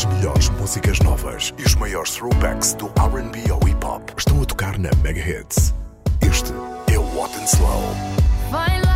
As melhores músicas novas e os maiores throwbacks do RB ou hip hop estão a tocar na Mega Hits. Este é o What and Slow.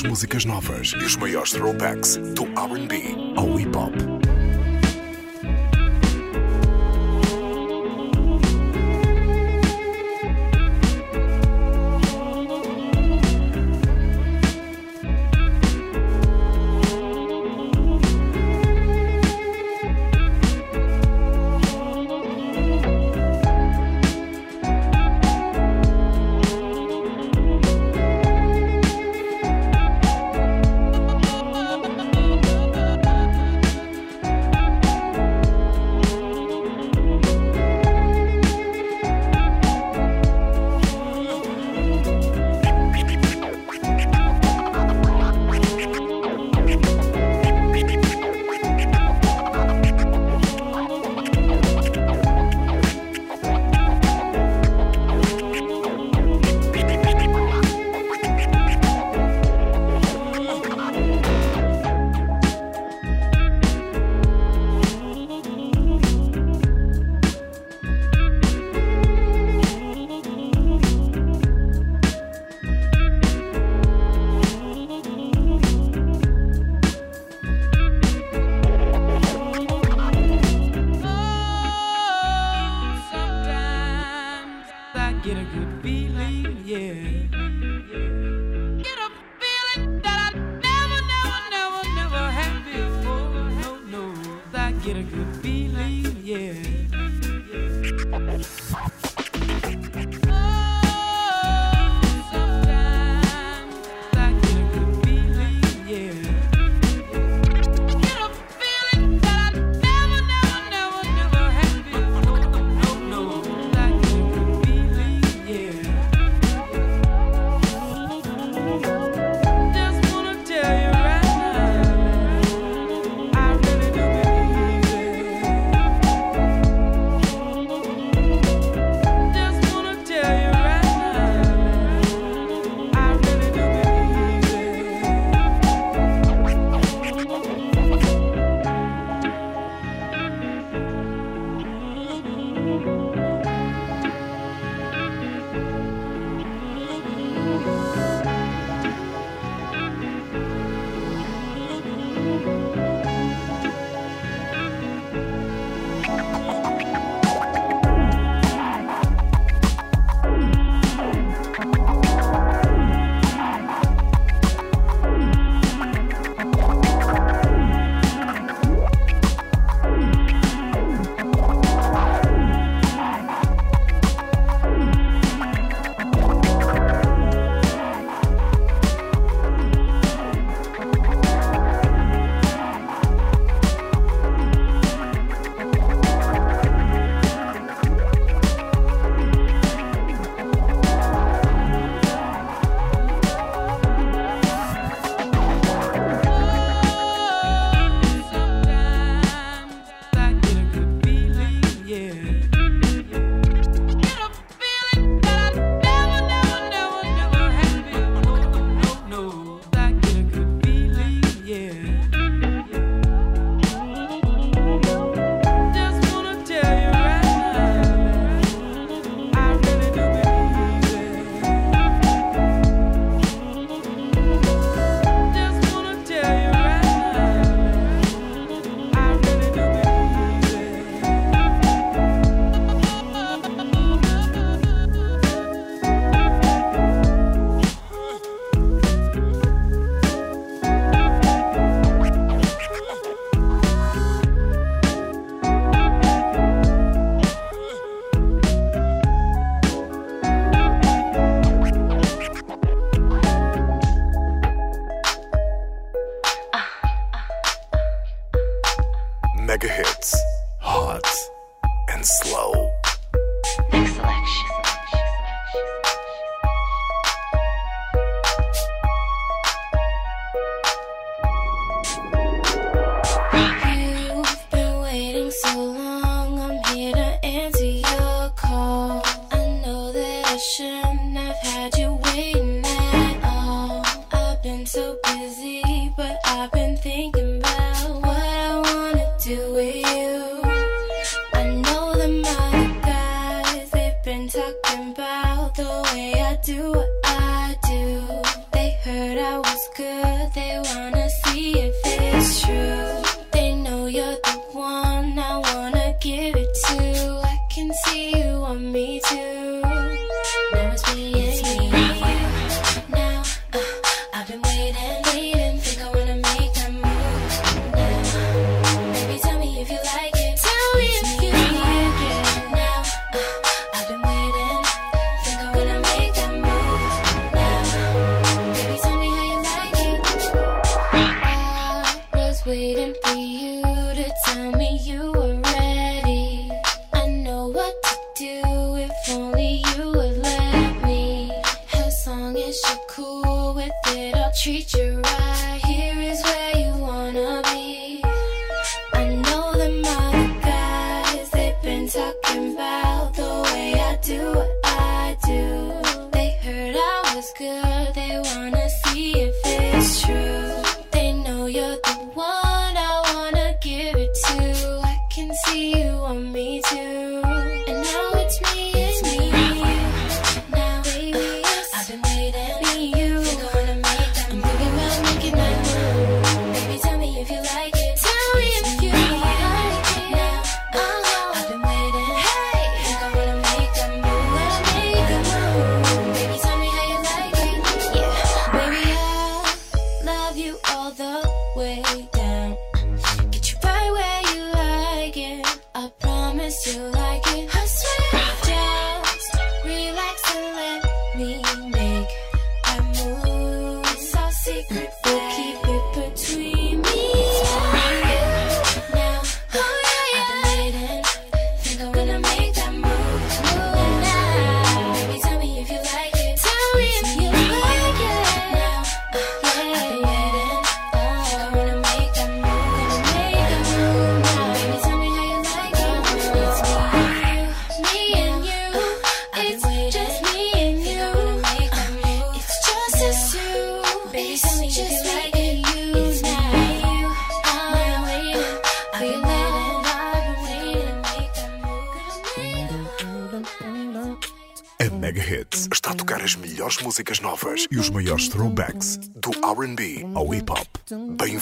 as músicas novas e os maiores throwbacks do RB ao hip hop.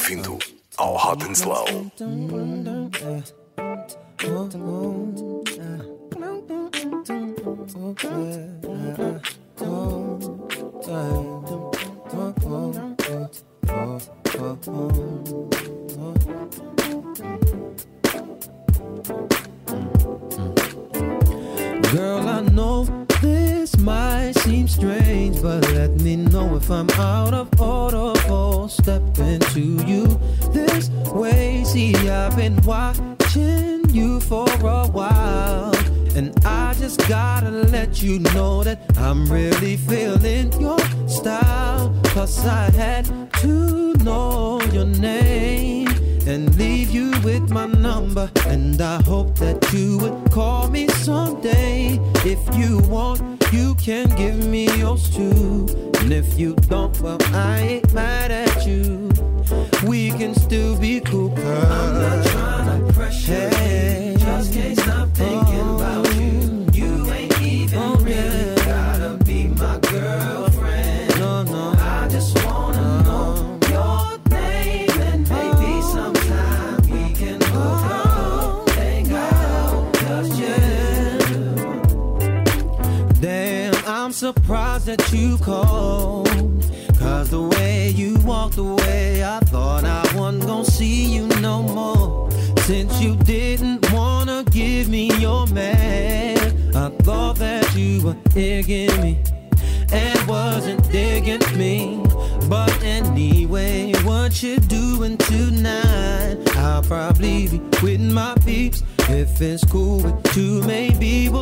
bem-vindo ao Hot and Slow. Mm. I'm real.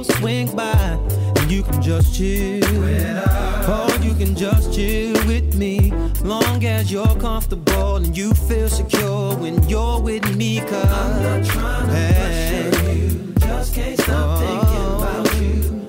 swing by and you can just chill. Oh, you can just chill with me. Long as you're comfortable and you feel secure when you're with me. Cause I'm not trying to hey. pressure you. Just can't stop oh, thinking about you.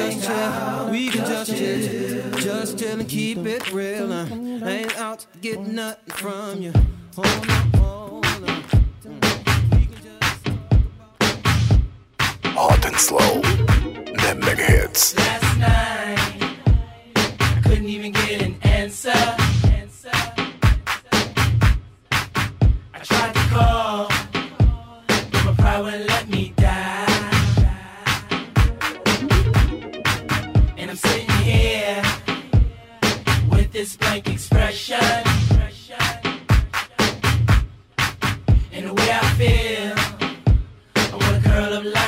just chill, we can just chill, just chill and keep it real. I ain't out to get nothing from you. Hold on, hold on. Hot and slow, that mega hits. Last night, I couldn't even get an answer. I tried to call, but my pride went. this blank expression. And the way I feel, I wanna curl up like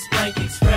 this blank.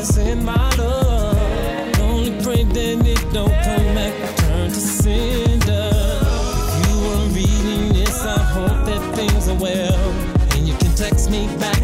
that's in my love. Only pray that it don't come back, Turn to sender. If you are reading this, I hope that things are well. And you can text me back,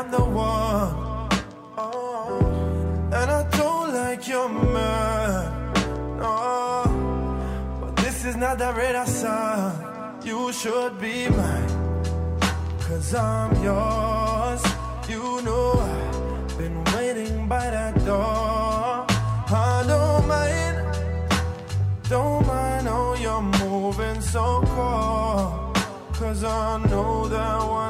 I'm the one. Oh, and I don't like your man. No, but this is not the radar song. You should be mine. Cause I'm yours. You know I've been waiting by that door. I don't mind. Don't mind, oh, you're moving so cold. Cause I know that one.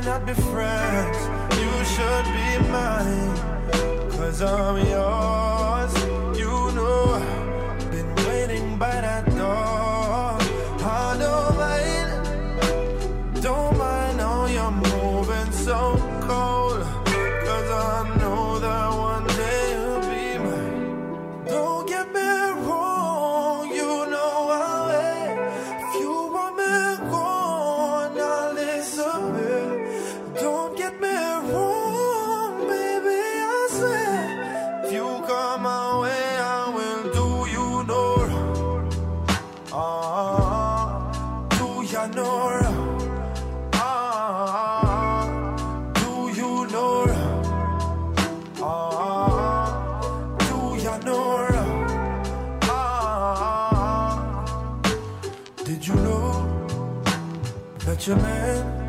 cannot be friends. You should be mine, cause I'm yours. I know? Ah, do you know? Ah, do you know? Ah, did you know that your man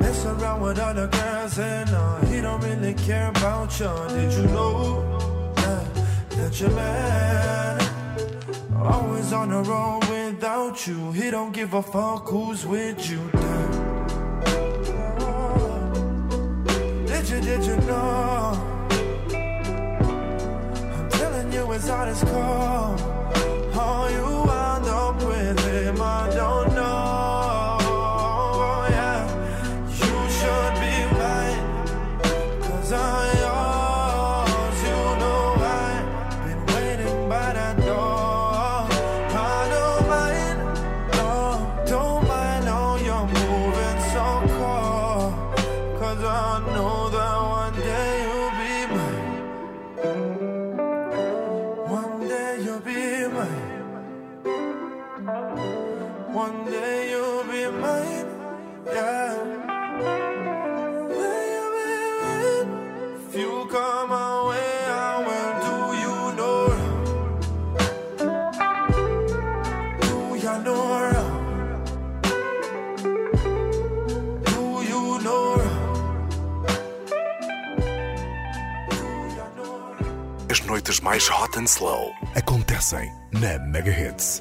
mess around with other girls and uh, he don't really care about you? Did you know that, that your man always on the road? about you. He don't give a fuck who's with you. Damn. Did you, did you know? I'm telling you, it's all this call. All you mais hot and slow acontecem na Mega Hits.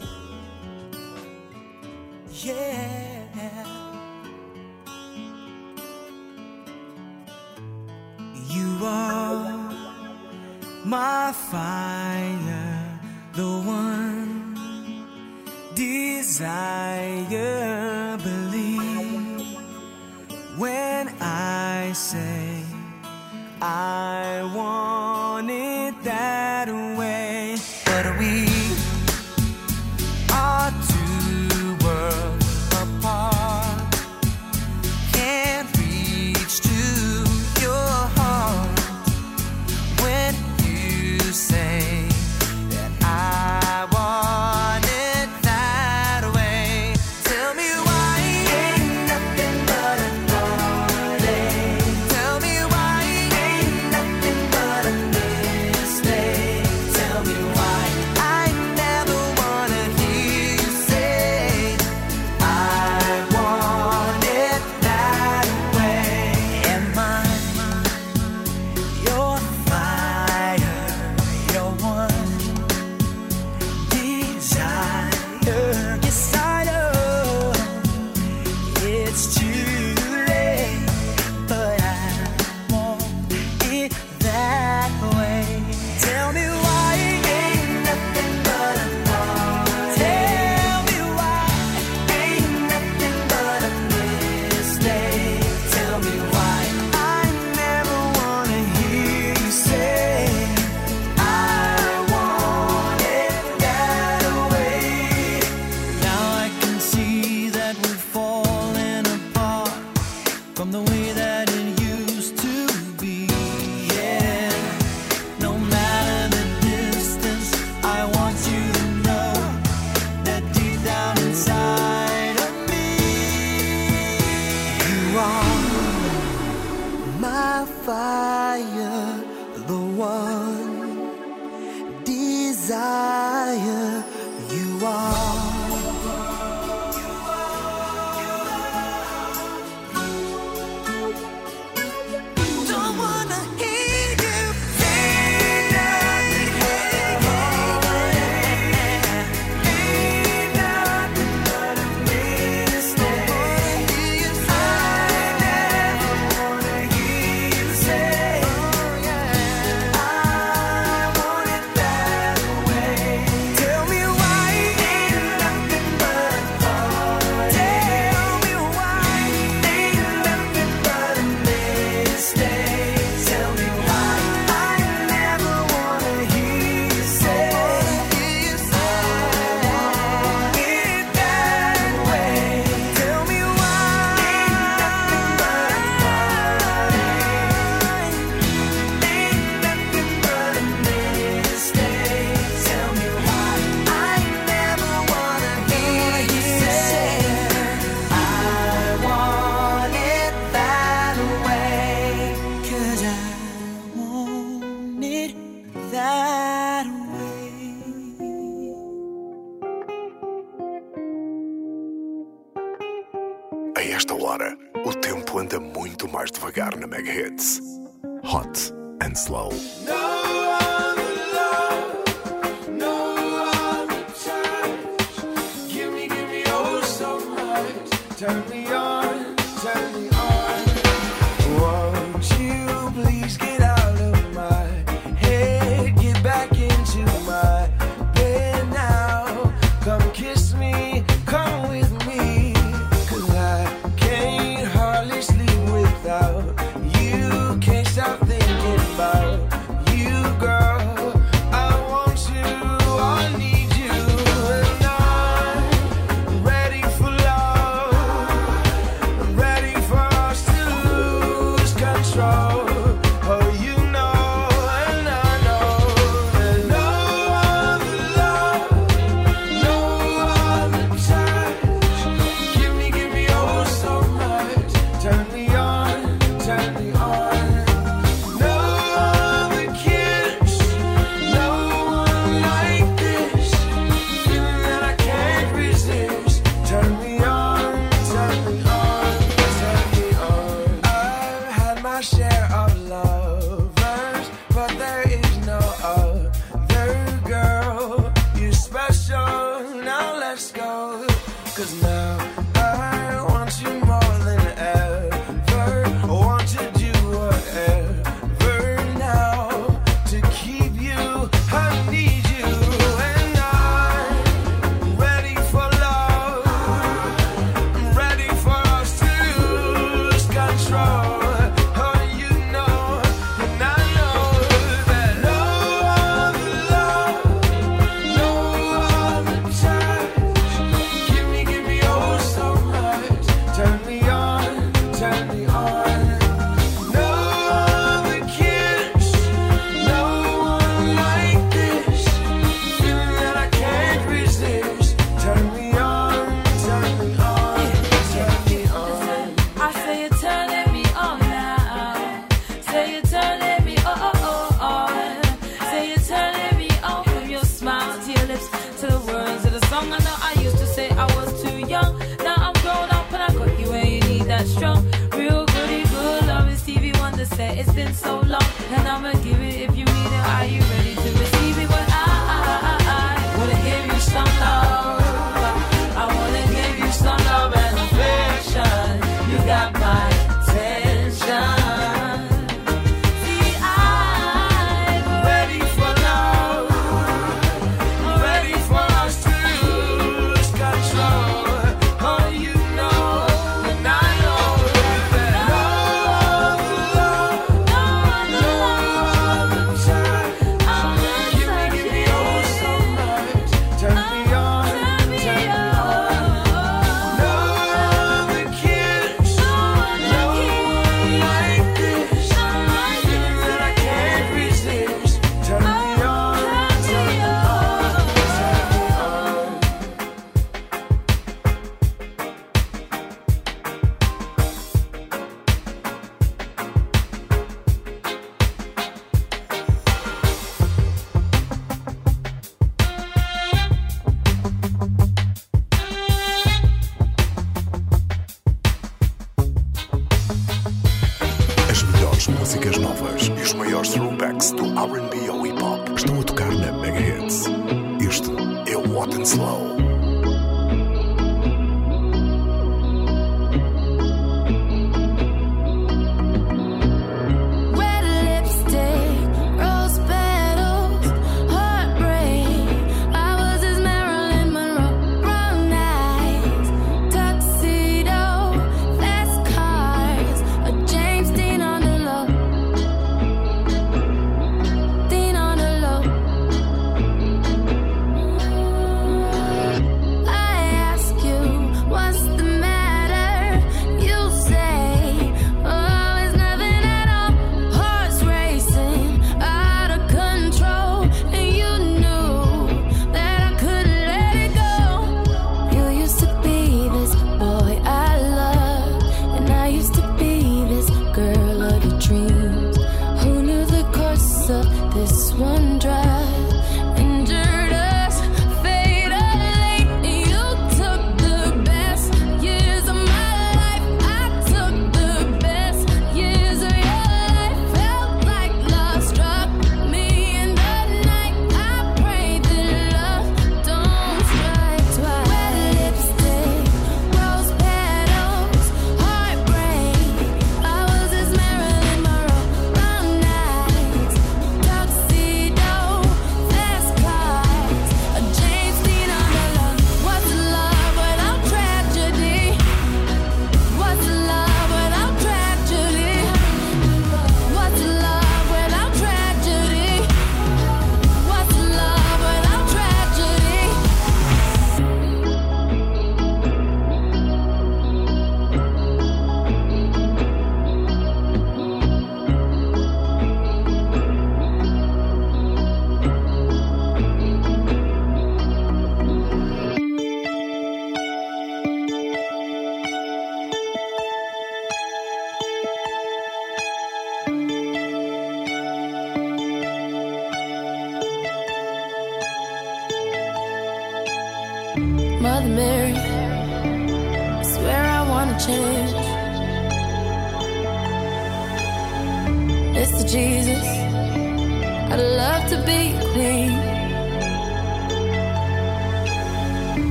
Yeah. You are my fire, the one desire. melhores músicas novas e os maiores throwbacks do RB ao hip hop estão a tocar na Mega Hits. Este é o Hot and Slow.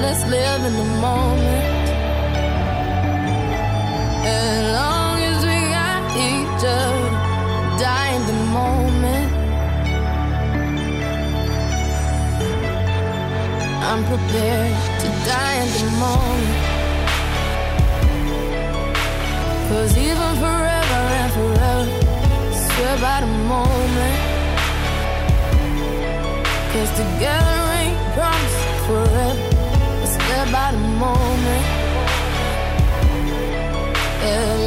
Let's live in the moment. As long as we got each other, die in the moment. I'm prepared to die in the moment. Cause even forever and forever, swear by the moment. Cause together ain't promised forever about a moment. Yeah.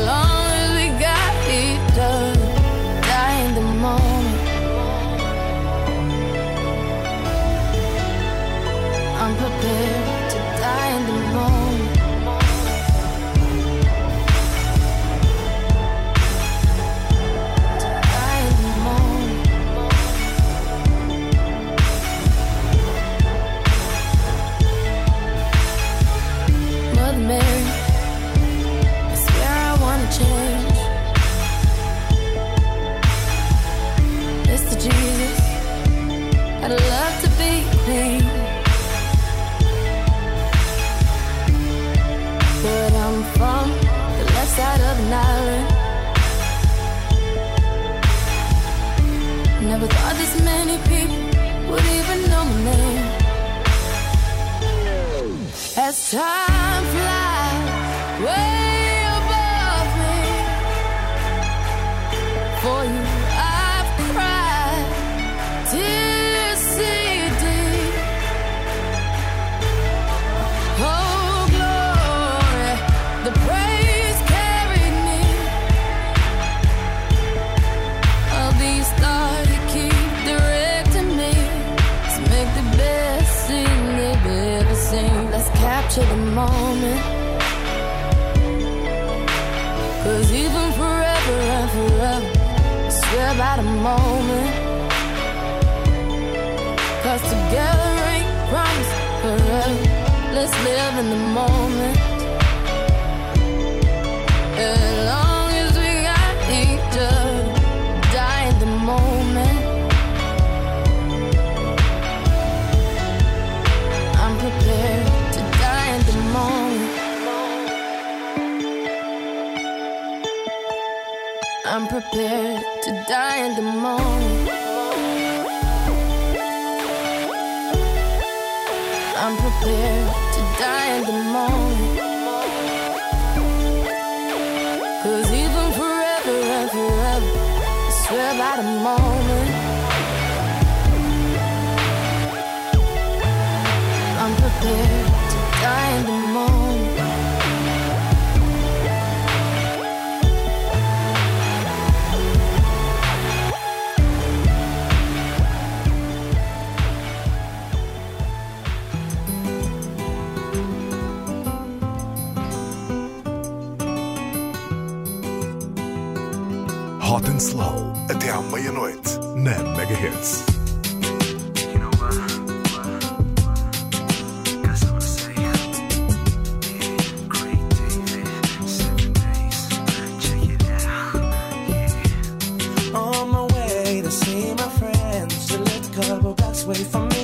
time. prepared to die in the moment. I'm prepared to die in the moment. see my friends who live a couple blocks away from me.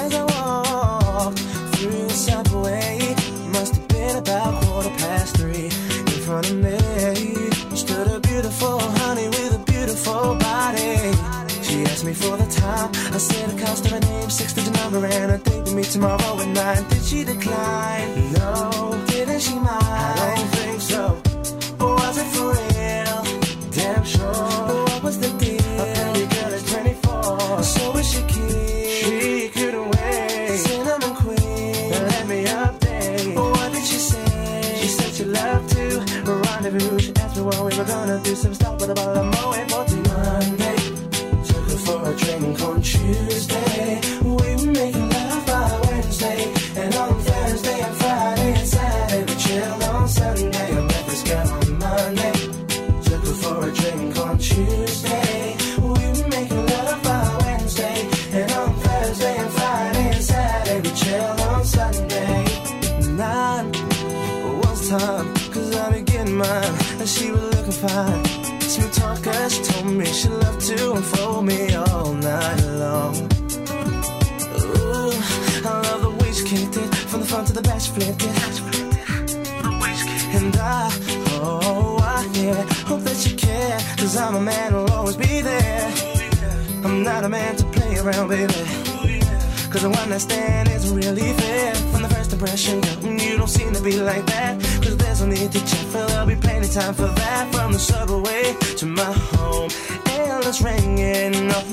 As I walked through the subway, must have been about quarter past three. In front of me stood a beautiful honey with a beautiful body. She asked me for the time. I said the cost of her name, six digit number, and a date with me tomorrow at nine. Did she decline? No. Didn't she mind? flipping. And I, oh, I, yeah, hope that you care. Cause I'm a man who'll always be there. I'm not a man to play around, baby. Cause the one I stand isn't really fair. From the first impression, mm, you don't seem to be like that. Cause there's no need to check, for there'll be plenty time for that. From the subway to my home, endless ringing off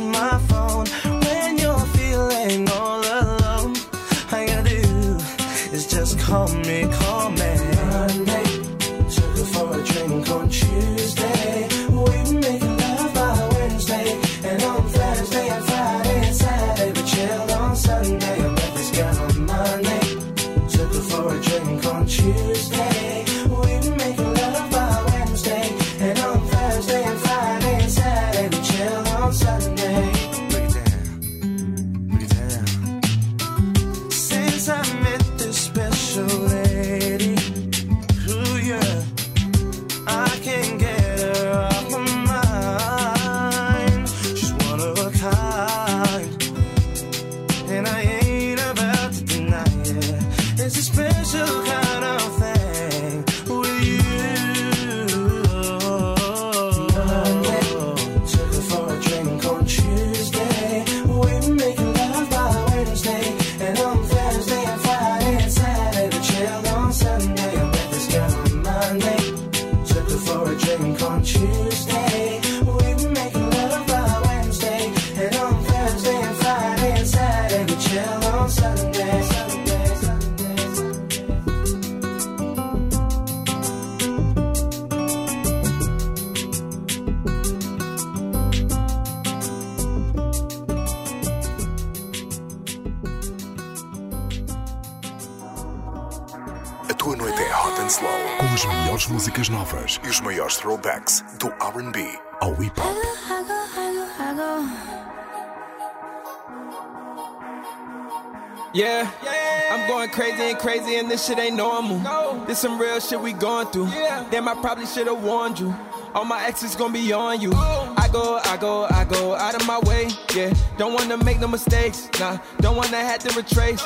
crazy and crazy, and this shit ain't normal. This some real shit we going through. Damn, I probably should have warned you. All my exes gonna be on you. Oh. I go, I go, I go out of my way. Yeah, don't wanna make no mistakes. Nah, don't wanna have to retrace.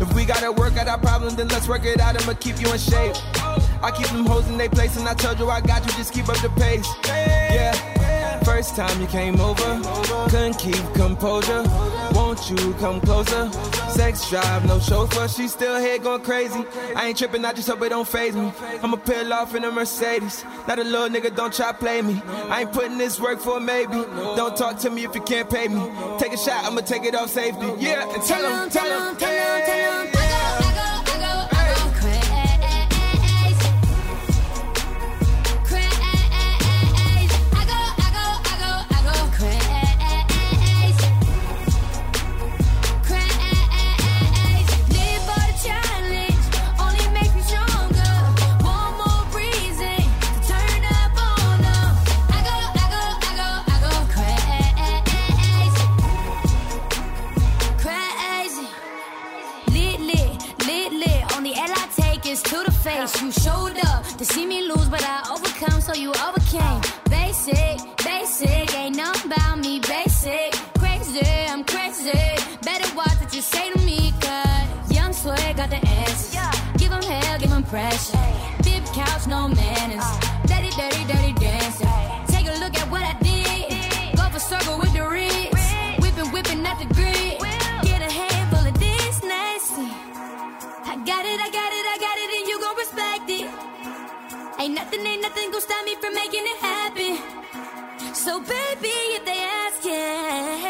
If we gotta work out our problems, then let's work it out. I'ma keep you in shape. Oh, oh. I keep them hoes in their place, and I told you I got you. Just keep up the pace. Yeah. First time you came over, couldn't keep composure. Won't you come closer? Sex drive, no chauffeur. She still here going crazy. I ain't tripping, I just hope it don't faze me. I'ma peel off in a Mercedes. Not a little nigga, don't try play me. I ain't putting this work for maybe. Don't talk to me if you can't pay me. Take a shot, I'ma take it off safety. Yeah, and tell him, tell him, tell him, tell him. Face. You showed up to see me lose, but I overcome, so you overcame. Basic, basic, ain't nothing about me. Basic, crazy, I'm crazy. Better watch what you say to me, cause young swag got the answers. Give him hell, give him pressure. Big couch, no manners. Dirty, nothing, ain't nothing gonna stop me from making it happen. So baby, if they ask you,